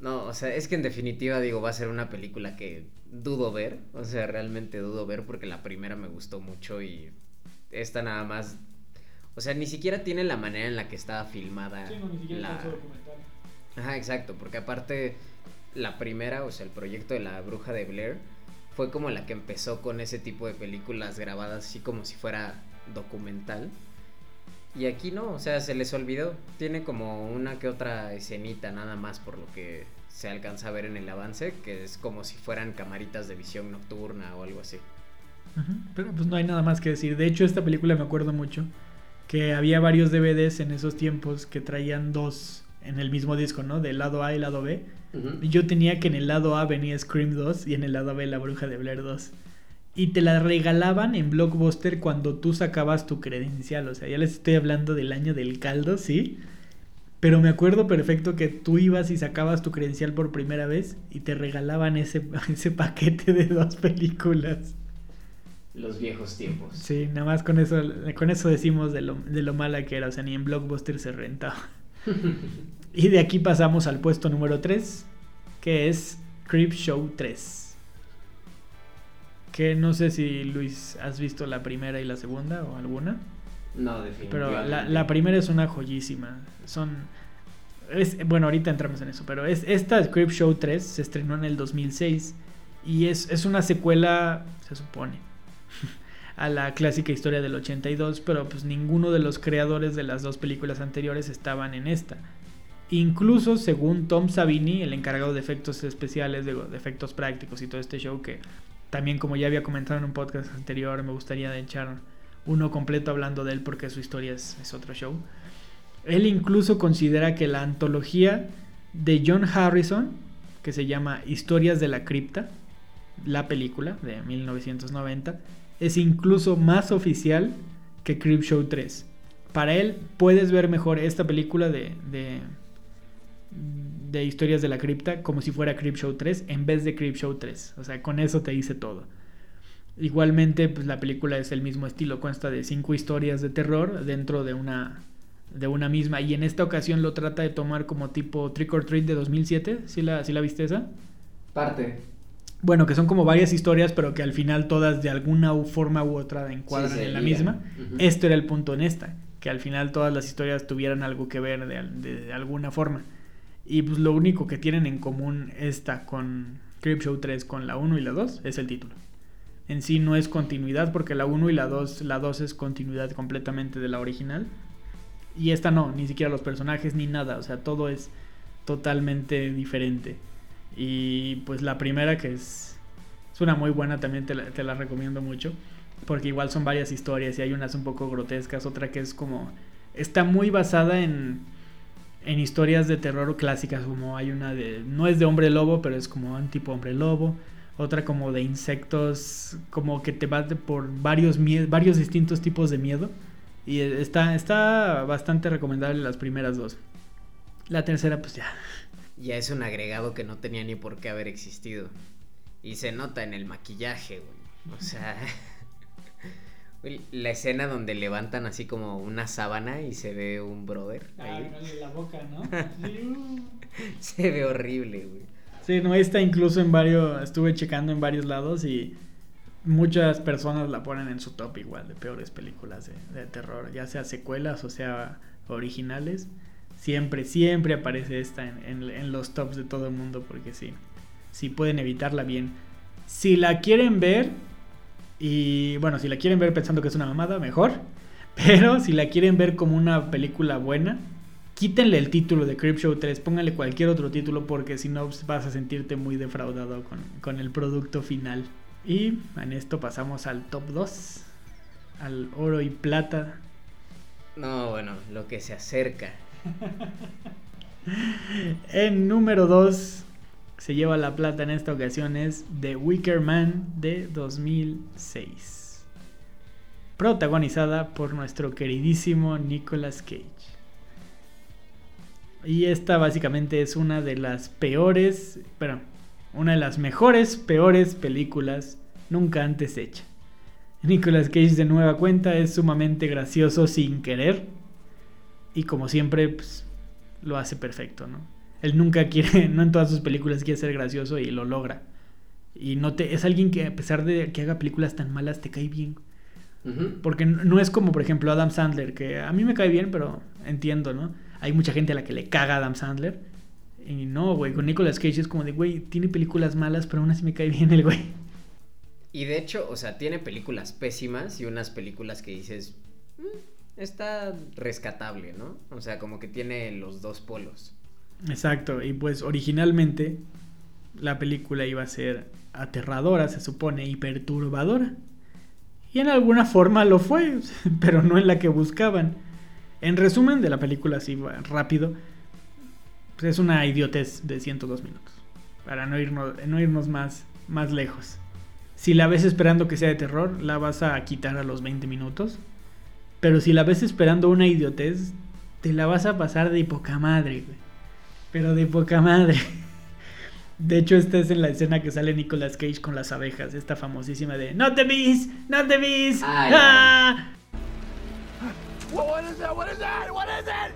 No, o sea, es que en definitiva digo, va a ser una película que dudo ver, o sea, realmente dudo ver porque la primera me gustó mucho y esta nada más o sea, ni siquiera tiene la manera en la que estaba filmada. Sí, no, ni siquiera la... documental. Ajá, exacto, porque aparte la primera, o sea, el proyecto de la bruja de Blair fue como la que empezó con ese tipo de películas grabadas así como si fuera documental. Y aquí no, o sea, se les olvidó. Tiene como una que otra escenita nada más por lo que se alcanza a ver en el avance, que es como si fueran camaritas de visión nocturna o algo así. Pero pues no hay nada más que decir. De hecho, esta película me acuerdo mucho que había varios DVDs en esos tiempos que traían dos en el mismo disco, ¿no? Del lado A y lado B. Y yo tenía que en el lado A venía Scream 2 y en el lado B La Bruja de Blair 2. Y te la regalaban en Blockbuster cuando tú sacabas tu credencial. O sea, ya les estoy hablando del año del caldo, ¿sí? Pero me acuerdo perfecto que tú ibas y sacabas tu credencial por primera vez y te regalaban ese, [laughs] ese paquete de dos películas los viejos tiempos. Sí, nada más con eso, con eso decimos de lo, de lo mala que era, o sea, ni en Blockbuster se rentaba. [laughs] y de aquí pasamos al puesto número 3, que es Creep Show 3. Que no sé si Luis has visto la primera y la segunda o alguna. No, definitivamente. Pero la, la primera es una joyísima. Son... Es, bueno, ahorita entramos en eso, pero es, esta Creep Show 3 se estrenó en el 2006 y es, es una secuela, se supone, [laughs] a la clásica historia del 82, pero pues ninguno de los creadores de las dos películas anteriores estaban en esta. Incluso según Tom Savini, el encargado de efectos especiales, de, efectos prácticos y todo este show, que también como ya había comentado en un podcast anterior, me gustaría echar uno completo hablando de él porque su historia es, es otro show. Él incluso considera que la antología de John Harrison, que se llama Historias de la Cripta, la película de 1990, es incluso más oficial que Creepshow 3. Para él puedes ver mejor esta película de, de historias de la cripta como si fuera Creepshow 3 en vez de Creepshow 3. O sea, con eso te dice todo. Igualmente, pues la película es el mismo estilo, consta de cinco historias de terror dentro de una de una misma y en esta ocasión lo trata de tomar como tipo Trick or Treat de 2007, ¿sí la, ¿sí la viste esa? Parte. Bueno, que son como varias historias, pero que al final todas de alguna forma u otra encuadran en la misma. Esto era el punto en esta, que al final todas las historias tuvieran algo que ver de, alguna forma. Y pues lo único que tienen en común esta con Show 3, con la 1 y la 2, es el título. En sí no es continuidad, porque la 1 y la 2, la 2 es continuidad completamente de la original. Y esta no, ni siquiera los personajes ni nada, o sea, todo es totalmente diferente. Y pues la primera que es, es una muy buena, también te la, recomiendo mucho. Porque igual son varias historias y hay unas un poco grotescas, otra que es como... Está muy basada en, en historias de terror clásicas, como hay una de... No es de hombre lobo, pero es como un tipo hombre lobo. Otra como de insectos, como que te vas por varios, varios distintos tipos de miedo. Y está, está bastante recomendable las primeras dos. La tercera, pues ya, ya es un agregado que no tenía ni por qué haber existido. Y se nota en el maquillaje, güey. O sea, [laughs] la escena donde levantan así como una sábana y se ve un brother. Ah, la boca, ¿no? [laughs] se ve horrible, güey. Sí, no, esta incluso en varios, estuve checando en varios lados y muchas personas la ponen en su top igual de peores películas de, de terror, ya sea secuelas o sea originales Siempre, siempre aparece esta en, los tops de todo el mundo porque sí, si pueden evitarla bien. Si la quieren ver, y bueno, si la quieren ver pensando que es una mamada, mejor. [laughs] Pero si la quieren ver como una película buena, quítenle el título de Show 3, pónganle cualquier otro título porque si no pues, vas a sentirte muy defraudado con, con el producto final. Y en esto pasamos al top 2, al oro y plata. No, bueno, lo que se acerca. [laughs] en número 2 se lleva la plata en esta ocasión es The Wicker Man de 2006. Protagonizada por nuestro queridísimo Nicolas Cage. Y esta básicamente es una de las peores, pero una de las mejores, peores películas nunca antes hecha. Nicolas Cage de nueva cuenta es sumamente gracioso sin querer y como siempre pues, lo hace perfecto, ¿no? Él nunca quiere, [laughs] no en todas sus películas quiere ser gracioso y lo logra. Y no te, es alguien que a pesar de que haga películas tan malas te cae bien. Porque no es como por ejemplo Adam Sandler, que a mí me cae bien, pero entiendo, ¿no? hay mucha gente a la que le caga Adam Sandler. Y no, güey, con Nicolas Cage es como de, güey, tiene películas malas, pero aún así me cae bien el güey. Y de hecho, o sea, tiene películas pésimas y unas películas que dices, mm, está rescatable, ¿no? O sea, como que tiene los dos polos. Exacto, y pues originalmente la película iba a ser aterradora, se supone, y perturbadora. Y en alguna forma lo fue, [laughs] pero no en la que buscaban. En resumen de la película, así rápido, pues es una idiotez de 102 minutos. Para no irnos, no irnos más, más lejos. Si la ves esperando que sea de terror, la vas a quitar a los 20 minutos. Pero si la ves esperando una idiotez, te la vas a pasar de poca madre, güey. Pero de poca madre. De hecho, esta es en la escena que sale Nicolas Cage con las abejas, esta famosísima de ¡No te vis! ¡No te vis! ¡Ah! What is that? What is that? What is it?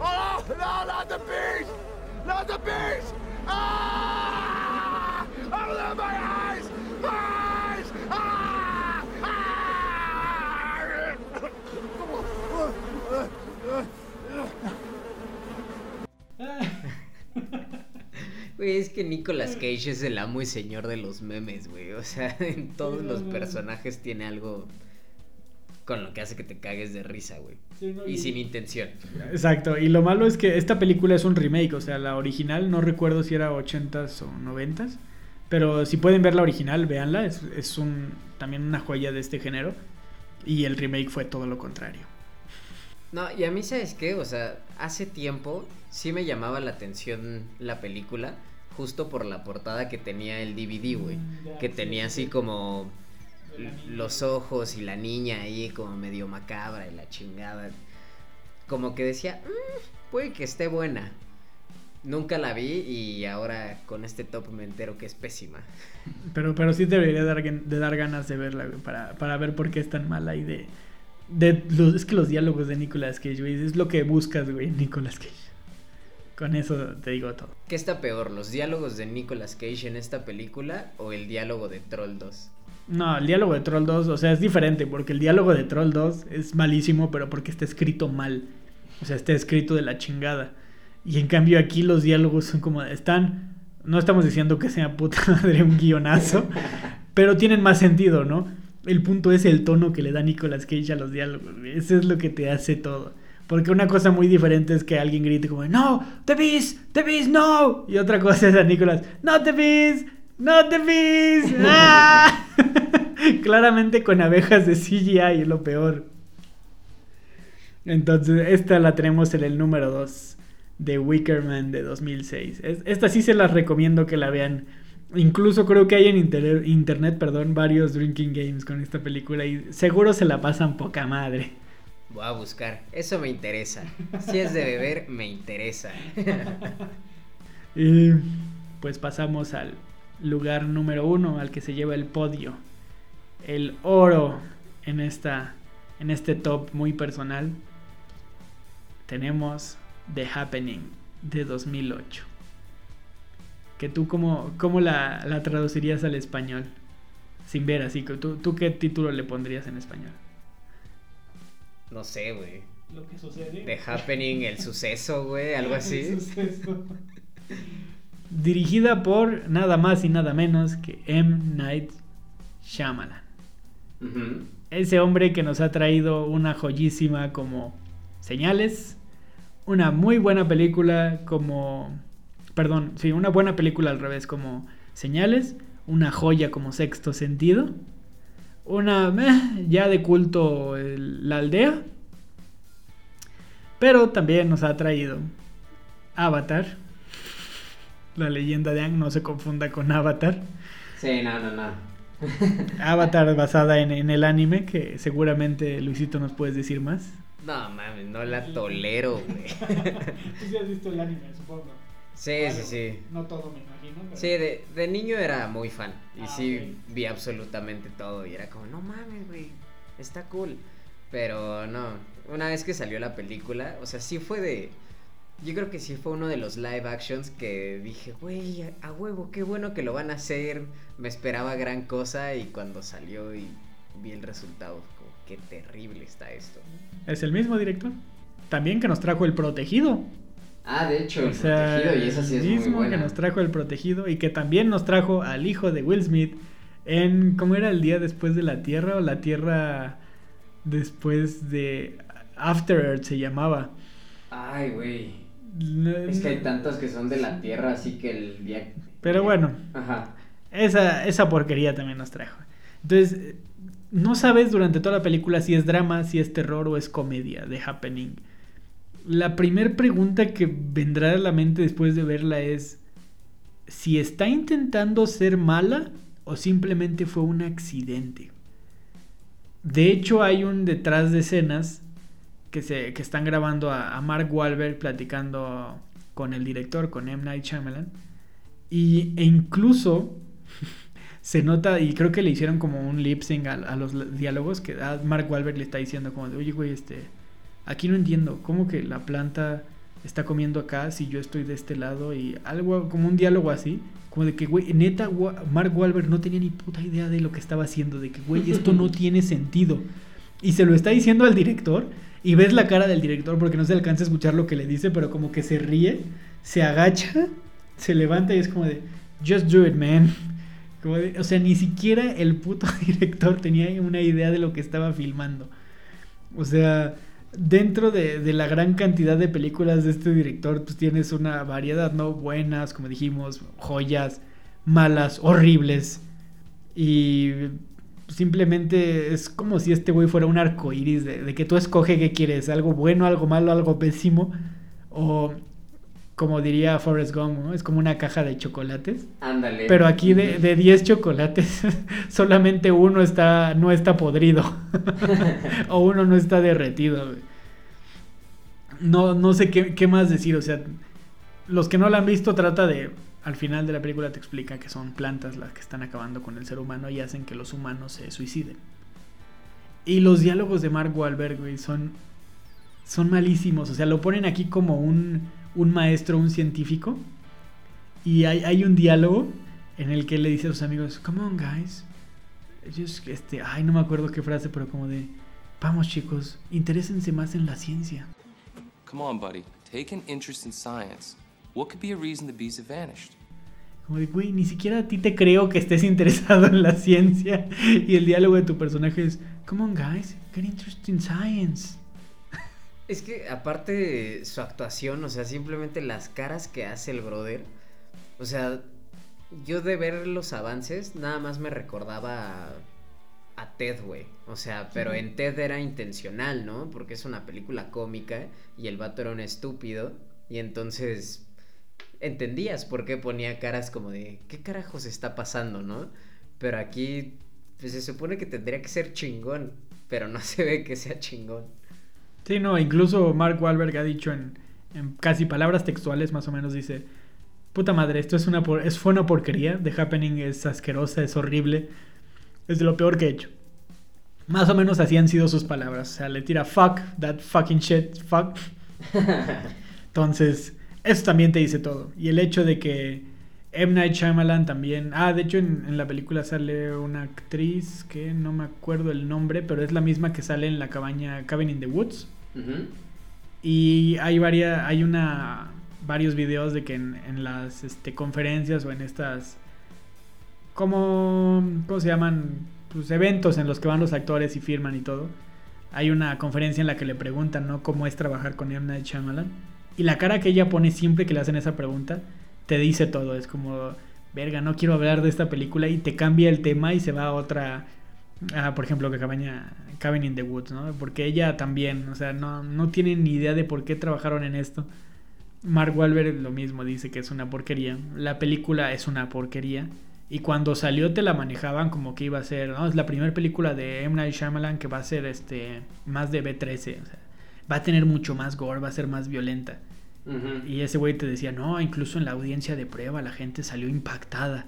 Oh, no, not the beast! Not the beast! Ah! Eyes! My eyes! Ah! ah! [laughs] Güey, es que Nicolas Cage es el amo y señor de los memes, güey. O sea, [laughs] en todos los personajes tiene algo con lo que hace que te cagues de risa, güey. y, sin intención. Exacto, y lo malo es que esta película es un remake, o sea, la original no recuerdo si era 80s o 90s, pero si pueden ver la original, véanla, es, es un, también una joya de este género, y el remake fue todo lo contrario. No, y a mí, ¿sabes qué? O sea, hace tiempo sí me llamaba la atención la película, justo por la portada que tenía el DVD, güey, mm, que tenía así como los ojos y la niña ahí como medio macabra y la chingada. Como que decía, mm, puede que esté buena. Nunca la vi y ahora con este top me entero que es pésima. Pero, pero sí debería dar, de dar ganas de verla, para, para ver por qué es tan mala y de... de los, es que los diálogos de Nicolas Cage, güey, es lo que buscas, güey, Nicolas Cage. Con eso te digo todo. ¿Qué está peor, los diálogos de Nicolas Cage en esta película o el diálogo de Troll 2? No, el diálogo de Troll 2, o sea, es diferente, porque el diálogo de Troll 2 es malísimo, pero porque está escrito mal. O sea, está escrito de la chingada. Y en cambio aquí los diálogos son como, están, no estamos diciendo que sea puta [laughs] madre un guionazo, pero tienen más sentido, ¿no? El punto es el tono que le da Nicolas Cage a los diálogos. Eso es lo que te hace todo. Porque una cosa muy diferente es que alguien grite como, no, te vis, te vis, no. Y otra cosa es a Nicolas, no te vis, no te vis. [laughs] ¡Ah! [laughs] Claramente con abejas de CGI es lo peor. Entonces, esta la tenemos en el número 2 de Wickerman de 2006. esta sí se las recomiendo que la vean. Incluso creo que hay en internet, perdón, varios drinking games con esta película y seguro se la pasan poca madre. Voy a buscar, eso me interesa. Si es de beber, me interesa. [laughs] y pues pasamos al lugar número uno, al que se lleva el podio el oro en, esta, en este top muy personal, tenemos The Happening de 2008. Que tú, ¿cómo, cómo la, la, traducirías al español? Sin ver así, ¿tú, ¿tú qué título le pondrías en español? No sé, güey. Lo que sucede. The Happening, el suceso, güey, [laughs] algo así. El suceso. Dirigida por nada más y nada menos que M. Night Shyamalan. Ese hombre que nos ha traído una joyísima como Señales, una muy buena película como... Perdón, sí, una buena película al revés como Señales, una joya como Sexto Sentido, una ya de culto La Aldea, pero también nos ha traído Avatar, la leyenda de Ang, no se confunda con Avatar. Sí, no, no, no. [laughs] Avatar basada en, en, el anime, que seguramente Luisito nos puedes decir más. No, mames, no la tolero, güey. [laughs] Tú sí has visto el anime, supongo. Sí, sí, sí. No todo, me imagino. Sí, de, de, niño era muy fan. Y ah, sí vi absolutamente todo. Y era como, no mames, güey. Está cool. Pero no. Una vez que salió la película, o sea, sí fue de. Yo creo que sí fue uno de los live actions que dije, güey, a, huevo, qué bueno que lo van a hacer. Me esperaba gran cosa y cuando salió y vi el resultado, como, qué terrible está esto. Es el mismo director. También que nos trajo El Protegido. Ah, de hecho, El Protegido, y eso sí es mismo que nos trajo El Protegido y que también nos trajo al hijo de Will Smith en, ¿cómo era el día después de la Tierra o la Tierra después de After Earth se llamaba? Ay, güey. Es que hay tantos que son de la Tierra, así que el día... Pero bueno, Ajá. Esa, esa porquería también nos trajo. Entonces, no sabes durante toda la película si es drama, si es terror o es comedia de Happening. La primera pregunta que vendrá a la mente después de verla es si está intentando ser mala o simplemente fue un accidente. De hecho, hay un detrás de escenas que, se, que están grabando a, Mark Wahlberg platicando con el director, con M. Night Shyamalan. Y, e incluso [laughs] se nota, y creo que le hicieron como un lip sync a, los diálogos, que Mark Wahlberg le está diciendo como de, oye, güey, este, aquí no entiendo, ¿cómo que la planta está comiendo acá si yo estoy de este lado? Y algo, como un diálogo así, como de que, güey, neta, Mark Wahlberg no tenía ni puta idea de lo que estaba haciendo, de que, güey, esto no [laughs] tiene sentido. Y se lo está diciendo al director, y ves la cara del director porque no se alcanza a escuchar lo que le dice, pero como que se ríe, se agacha, se levanta y es como de, just do it, man o sea, ni siquiera el puto [laughs] director tenía una idea de lo que estaba filmando. O sea, dentro de, la gran cantidad de películas de este director, pues tienes una variedad, ¿no? Buenas, como dijimos, joyas, malas, horribles. Y simplemente es como si este güey fuera un arco iris de, de que tú escoge qué quieres, algo bueno, algo malo, algo pésimo. O como diría Forrest Gump, ¿no? Es como una caja de chocolates. Ándale. Pero aquí de, de 10 chocolates, [laughs] solamente uno está, no está podrido. [laughs] o uno no está derretido. No, no sé qué, qué, más decir. O sea, los que no la han visto trata de... Al final de la película te explica que son plantas las que están acabando con el ser humano y hacen que los humanos se suiciden. Y los diálogos de Mark Wahlberg, güey, son, son malísimos. O sea, lo ponen aquí como un un maestro, un científico, y hay, un diálogo en el que le dice a sus amigos, come on guys, Just, este, ay, no me acuerdo qué frase, pero como de, vamos chicos, interésense más en la ciencia. Come on, buddy, take an interest in science. What could be a reason the bees have vanished? Como de, güey, ni siquiera a ti te creo que estés [laughs] interesado en la ciencia. Y el diálogo de tu personaje es, come on, guys, get interested in science. Es que aparte su actuación, o sea, simplemente las caras que hace el brother, o sea, yo de ver los avances nada más me recordaba a, Ted, güey. O sea, pero en Ted era intencional, ¿no? Porque es una película cómica y el vato era un estúpido y entonces entendías por qué ponía caras como de, ¿qué carajos está pasando, no? Pero aquí pues, se supone que tendría que ser chingón, pero no [laughs] se ve que sea chingón. Sí, no, incluso Mark Wahlberg ha dicho en, casi palabras textuales, más o menos, dice, puta madre, esto es una es, fue una porquería, The Happening es asquerosa, es horrible, es de lo peor que he hecho. Más o menos así han sido sus palabras, o sea, le tira fuck, that fucking shit, fuck. [laughs] Entonces, eso también te dice todo. Y el hecho de que M. Night Shyamalan también. Ah, de hecho en, la película sale una actriz que no me acuerdo el nombre, pero es la misma que sale en la cabaña Cabin in the Woods. Y hay varias, hay una varios videos de que en, las este, conferencias o en estas como ¿cómo se llaman? Pues eventos en los que van los actores y firman y todo. Hay una conferencia en la que le preguntan, ¿no? ¿Cómo es trabajar con M. Night Shyamalan? Y la cara que ella pone siempre que le hacen esa pregunta te dice todo. Es como, verga, no quiero hablar de esta película y te cambia el tema y se va a otra, por ejemplo, que Cabin in the Woods, ¿no? Porque ella también, o sea, no, no tiene ni idea de por qué trabajaron en esto. Mark Wahlberg lo mismo, dice que es una porquería. La película es una porquería. Y cuando salió te la manejaban como que iba a ser, ¿no? Es la primera película de M. Night Shyamalan que va a ser este más de B13, o sea, va a tener mucho más gore, va a ser más violenta. Y ese güey te decía, no, incluso en la audiencia de prueba la gente salió impactada.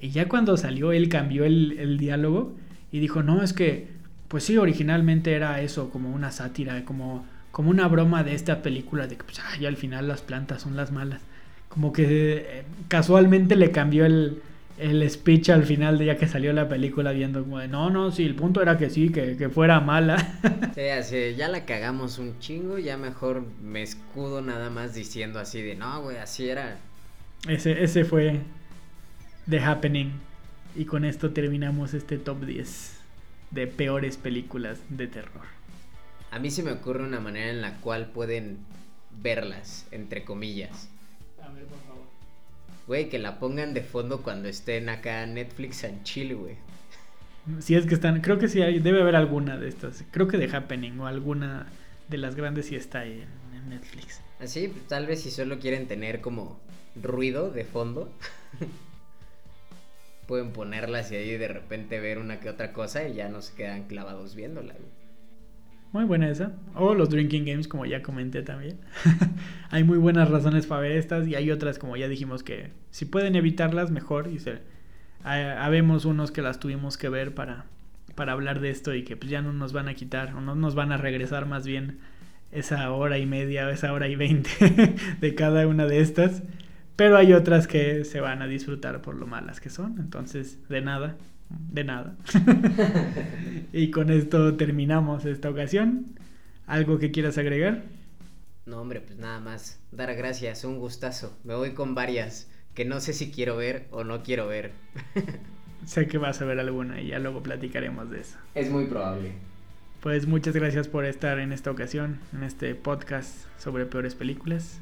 Y ya cuando salió él cambió el, diálogo y dijo, no, es que, pues sí, originalmente era eso, como una sátira, como, como una broma de esta película de que pues, ya al final las plantas son las malas. Como que eh, casualmente le cambió el, el speech al final de ya que salió la película viendo como de no, no, sí, el punto era que sí, que, que fuera mala. sí, así, ya la cagamos un chingo, ya mejor me escudo nada más diciendo así de no, güey, así era. Ese, ese fue The Happening. Y con esto terminamos este top 10 de peores películas de terror. A mí se me ocurre una manera en la cual pueden verlas, entre comillas. Güey, que la pongan de fondo cuando estén acá Netflix en Chile, güey. Si es que están, creo que sí hay, debe haber alguna de estas. Creo que de Happening o alguna de las grandes sí está ahí en, Netflix. Así, tal vez si solo quieren tener como ruido de fondo, [laughs] pueden ponerlas y ahí de repente ver una que otra cosa y ya no se quedan clavados viéndola, güey. Muy buena esa. O los drinking games, como ya comenté también. [laughs] hay muy buenas razones para ver estas y hay otras, como ya dijimos, que si pueden evitarlas, mejor. Y se, unos que las tuvimos que ver para, para hablar de esto y que pues ya no nos van a quitar o no nos van a regresar más bien esa hora y media o esa hora y veinte [laughs] de cada una de estas. Pero hay otras que se van a disfrutar por lo malas que son. Entonces, de nada, de nada. [laughs] y con esto terminamos esta ocasión. ¿Algo que quieras agregar? No, hombre, pues nada más. Dar gracias, un gustazo. Me voy con varias que no sé si quiero ver o no quiero ver. [laughs] sé que vas a ver alguna y ya luego platicaremos de eso. Es muy probable. Pues muchas gracias por estar en esta ocasión, en este podcast sobre peores películas.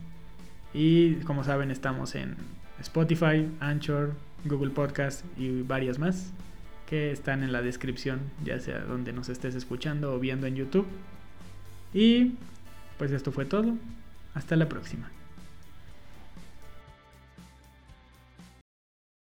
Y como saben, estamos en Spotify, Anchor, Google Podcast y varias más que están en la descripción, ya sea donde nos estés escuchando o viendo en YouTube. Y pues esto fue todo. Hasta la próxima.